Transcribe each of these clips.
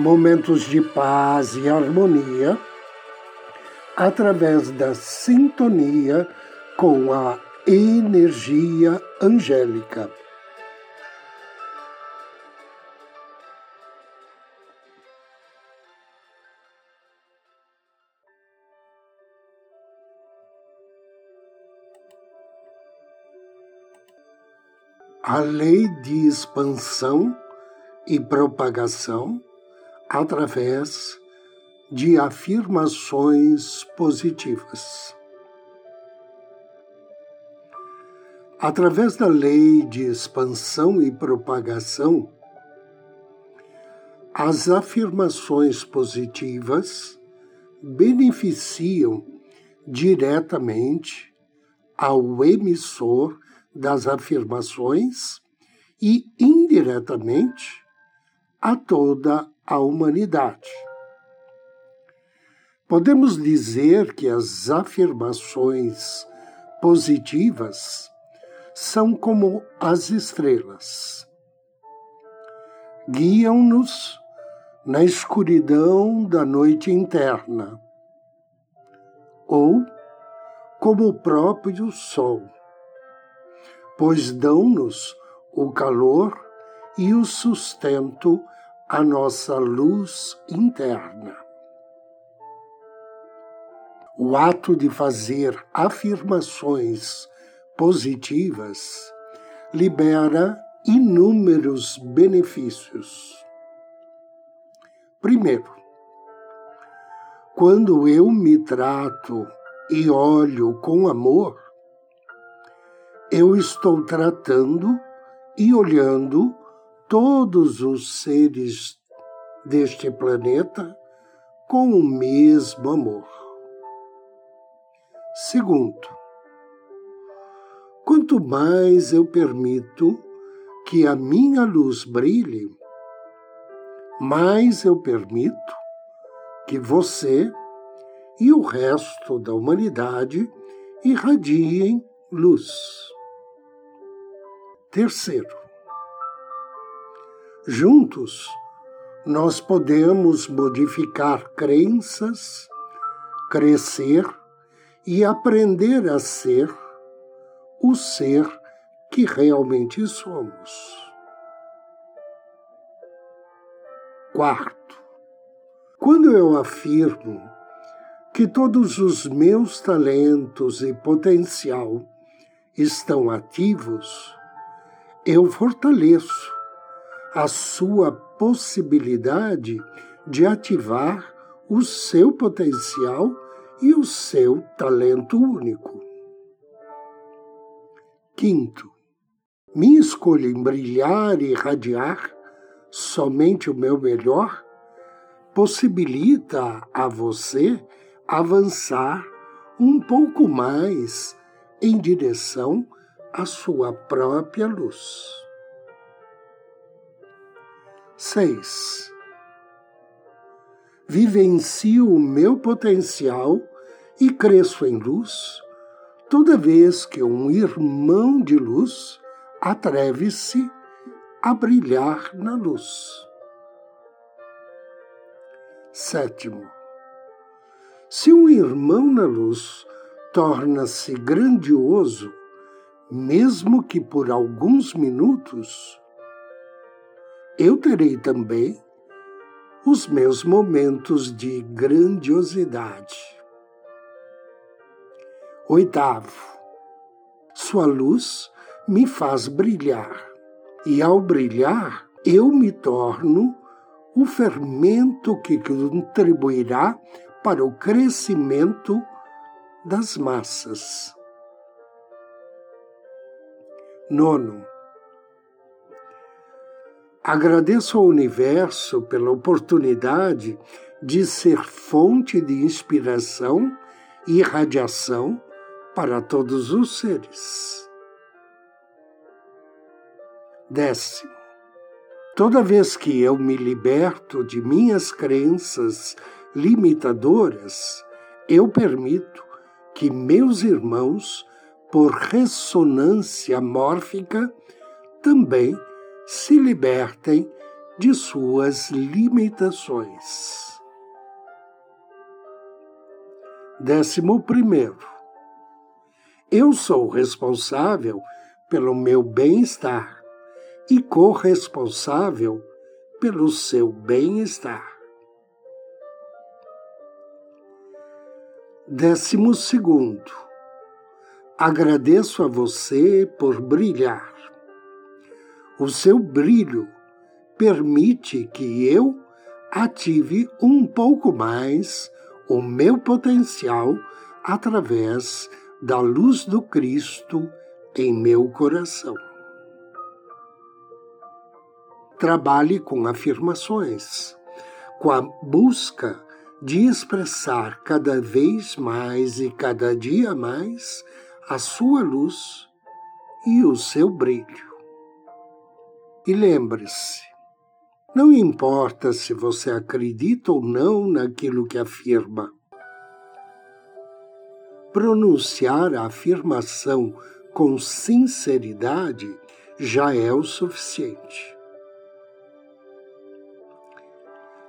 momentos de paz e harmonia através da sintonia com a energia angélica. A lei de expansão e propagação através de afirmações positivas. Através da lei de expansão e propagação, as afirmações positivas beneficiam diretamente ao emissor das afirmações e indiretamente a toda a humanidade. Podemos dizer que as afirmações positivas são como as estrelas. Guiam-nos na escuridão da noite interna, ou como o próprio sol, pois dão-nos o calor e o sustento a nossa luz interna. O ato de fazer afirmações positivas libera inúmeros benefícios. Primeiro, quando eu me trato e olho com amor, eu estou tratando e olhando todos os seres deste planeta com o mesmo amor. Segundo, quanto mais eu permito que a minha luz brilhe, mais eu permito que você e o resto da humanidade irradiem luz. Terceiro, Juntos, nós podemos modificar crenças, crescer e aprender a ser o ser que realmente somos. Quarto, quando eu afirmo que todos os meus talentos e potencial estão ativos, eu fortaleço a sua possibilidade de ativar o seu potencial e o seu talento único. Quinto, minha escolha em brilhar e irradiar somente o meu melhor possibilita a você avançar um pouco mais em direção à sua própria luz. 6. Vivencio o meu potencial e cresço em luz toda vez que um irmão de luz atreve-se a brilhar na luz. Sétimo. Se um irmão na luz torna-se grandioso, mesmo que por alguns minutos, eu terei também os meus momentos de grandiosidade. Oitavo, sua luz me faz brilhar, e ao brilhar, eu me torno o fermento que contribuirá para o crescimento das massas. Nono, Agradeço ao universo pela oportunidade de ser fonte de inspiração e radiação para todos os seres. Décimo, toda vez que eu me liberto de minhas crenças limitadoras, eu permito que meus irmãos, por ressonância mórfica, também se libertem de suas limitações. Décimo primeiro, eu sou responsável pelo meu bem-estar e corresponsável pelo seu bem-estar. Décimo segundo, agradeço a você por brilhar. O seu brilho permite que eu ative um pouco mais o meu potencial através da luz do Cristo em meu coração. Trabalhe com afirmações, com a busca de expressar cada vez mais e cada dia mais a sua luz e o seu brilho. E lembre-se, não importa se você acredita ou não naquilo que afirma. Pronunciar a afirmação com sinceridade já é o suficiente.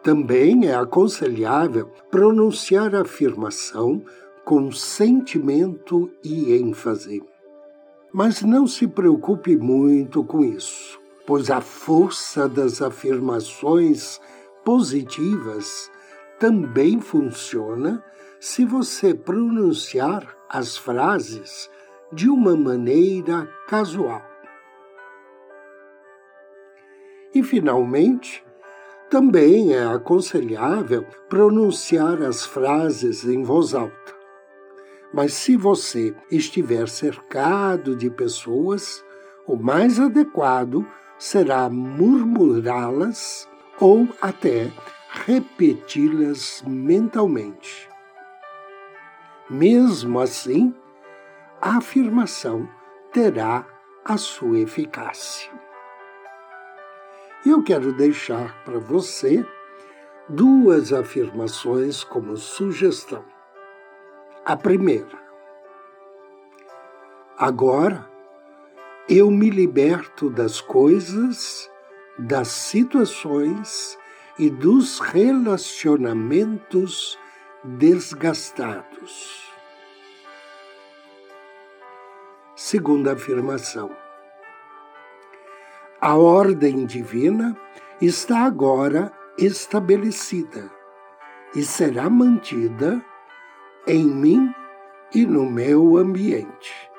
Também é aconselhável pronunciar a afirmação com sentimento e ênfase. Mas não se preocupe muito com isso pois a força das afirmações positivas também funciona se você pronunciar as frases de uma maneira casual. E, finalmente, também é aconselhável pronunciar as frases em voz alta. Mas se você estiver cercado de pessoas, o mais adequado será murmurá-las ou até repeti-las mentalmente. Mesmo assim, a afirmação terá a sua eficácia. Eu quero deixar para você duas afirmações como sugestão. A primeira. Agora eu me liberto das coisas, das situações e dos relacionamentos desgastados. Segunda afirmação. A ordem divina está agora estabelecida e será mantida em mim e no meu ambiente.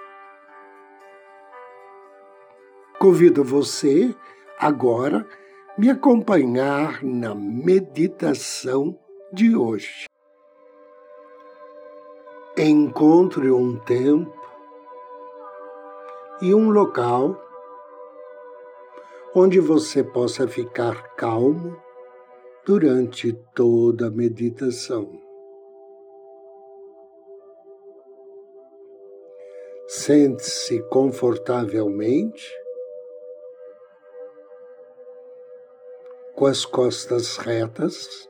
Convido você agora me acompanhar na meditação de hoje. Encontre um tempo e um local onde você possa ficar calmo durante toda a meditação. Sente-se confortavelmente com as costas retas,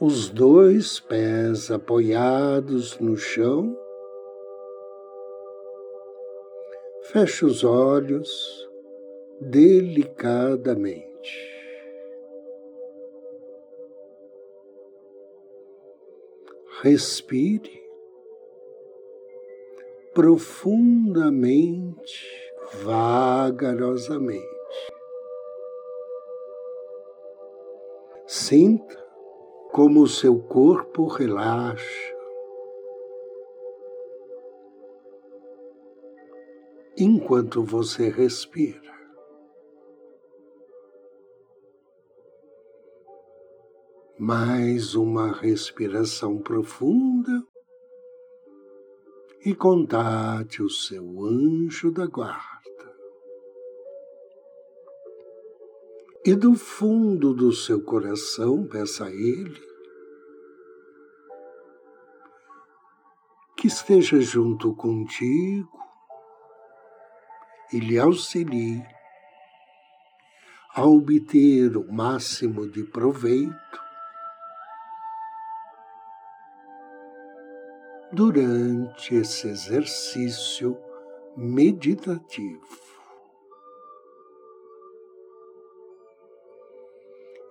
os dois pés apoiados no chão. Feche os olhos delicadamente. Respire profundamente, vagarosamente. Sinta como o seu corpo relaxa. Enquanto você respira. Mais uma respiração profunda e contate o seu anjo da guarda. E do fundo do seu coração, peça a Ele que esteja junto contigo e lhe auxilie a obter o máximo de proveito durante esse exercício meditativo.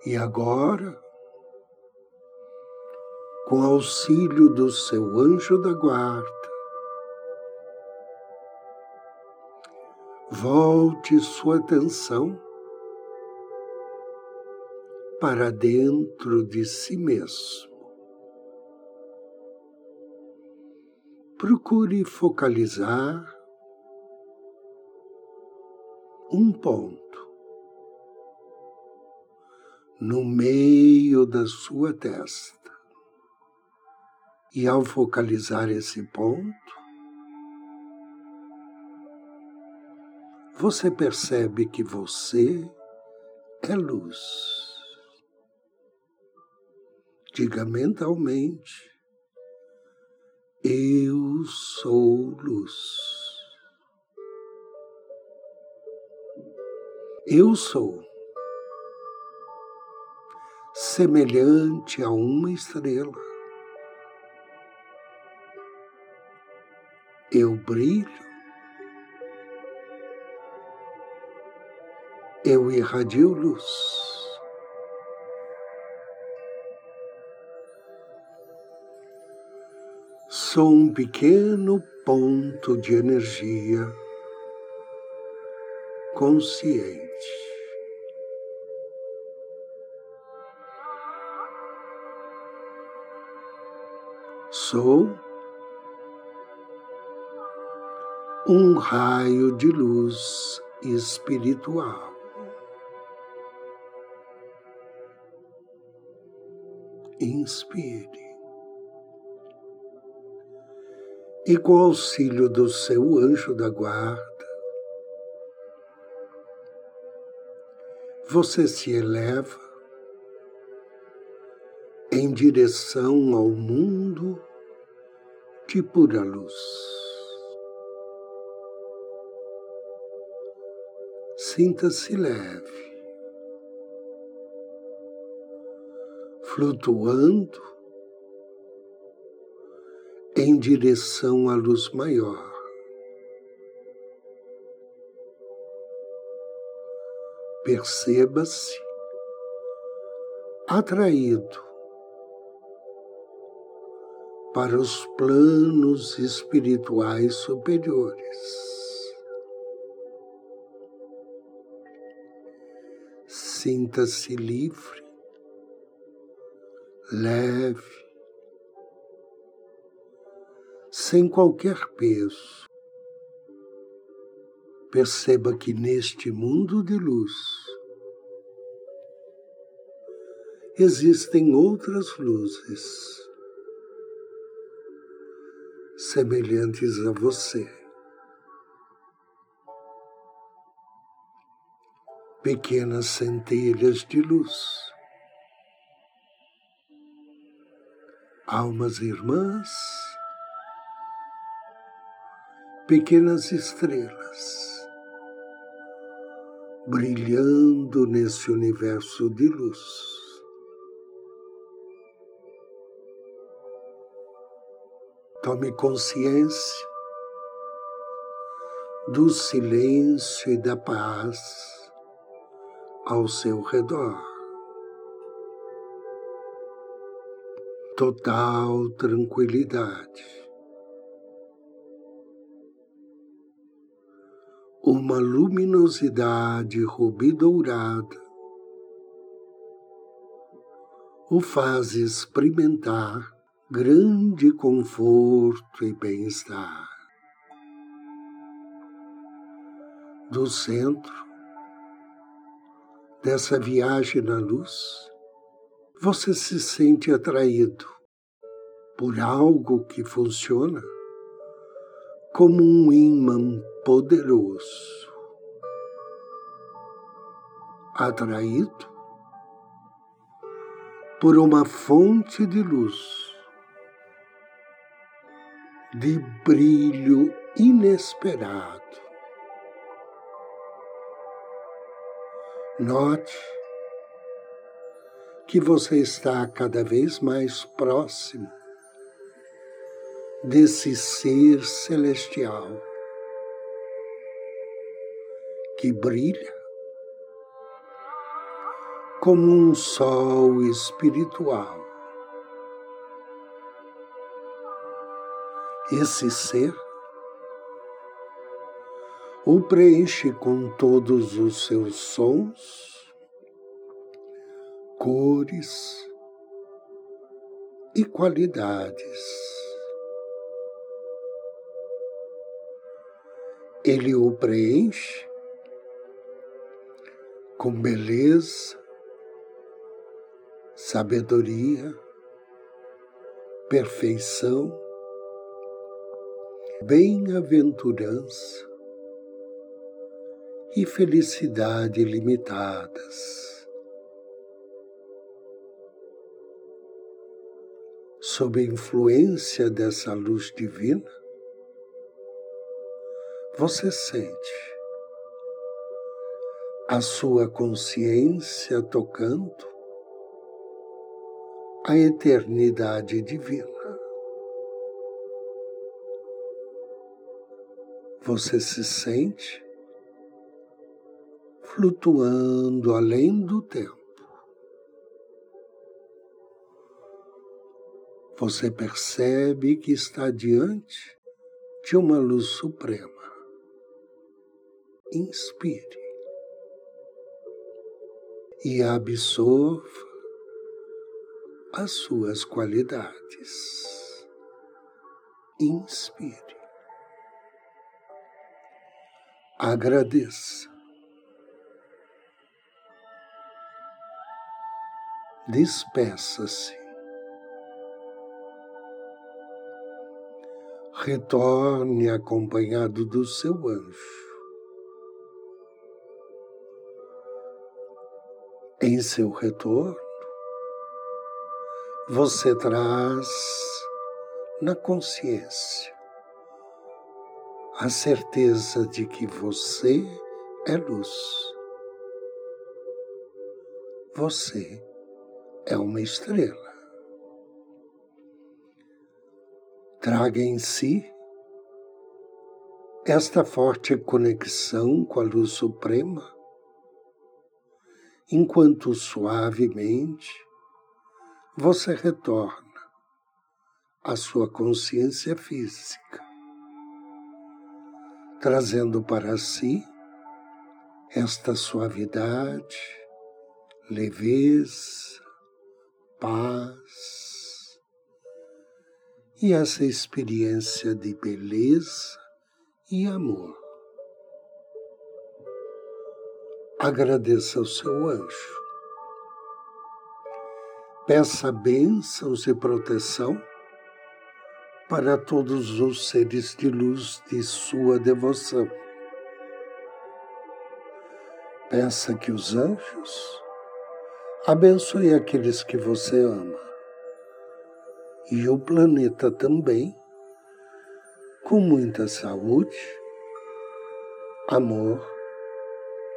E agora, com auxílio do seu anjo da guarda, volte sua atenção para dentro de si mesmo. Procure focalizar um ponto no meio da sua testa. E ao focalizar esse ponto, você percebe que você é luz. Diga mentalmente: Eu sou luz. Eu sou semelhante a uma estrela. Eu brilho eu irradio luz. Sou um pequeno ponto de energia consciente. Sou um raio de luz espiritual. inspire. E com auxílio do seu anjo da guarda, você se eleva em direção ao mundo de pura luz. Sinta-se leve. flutuando em direção à luz maior. Perceba-se atraído para os planos espirituais superiores. Sinta-se livre leve, sem qualquer peso. Perceba que neste mundo de luz existem outras luzes semelhantes a você. Pequenas centelhas de luz almas irmãs, pequenas estrelas, brilhando nesse universo de luz. Tome consciência do silêncio e da paz ao seu redor. total tranquilidade. Uma luminosidade rubi-dourada o faz experimentar grande conforto e bem-estar. Do centro dessa viagem na luz, você se sente atraído por algo que funciona como um imã poderoso. atraído por uma fonte de luz, de brilho inesperado. Note que você está cada vez mais próximo desse ser celestial que brilha como um sol espiritual. Esse ser o preenche com todos os seus sons, cores e qualidades. Ele o preenche com beleza, sabedoria, perfeição, bem-aventurança e felicidade limitadas. Sob a influência dessa luz divina, você sente a sua consciência tocando a eternidade divina. Você se sente flutuando além do tempo. Você percebe que está diante de uma luz suprema. Inspire e absorva as suas qualidades. Inspire. Agradeça. Despeça-se. Retorne acompanhado do seu anjo. Em seu retorno, você traz na consciência a certeza de que você é luz. Você é uma estrela. Traga em si esta forte conexão com a luz suprema, enquanto suavemente você retorna à sua consciência física, trazendo para si esta suavidade, leveza, paz e essa experiência de beleza e amor. Agradeça ao seu anjo Peça bênçãos e proteção para todos os seres de luz de sua devoção. Peça que os anjos abençoem aqueles que você ama e o planeta também, com muita saúde, amor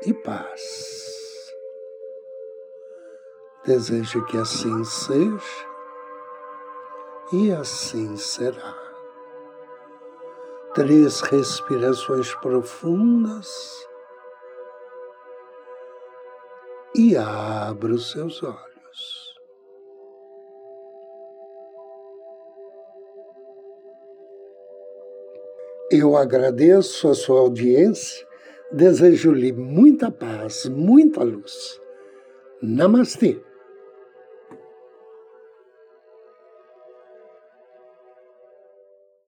e paz. Deseje que assim seja e assim será. Três respirações profundas e abra os seus olhos. Eu agradeço a sua audiência, desejo-lhe muita paz, muita luz. Namastê.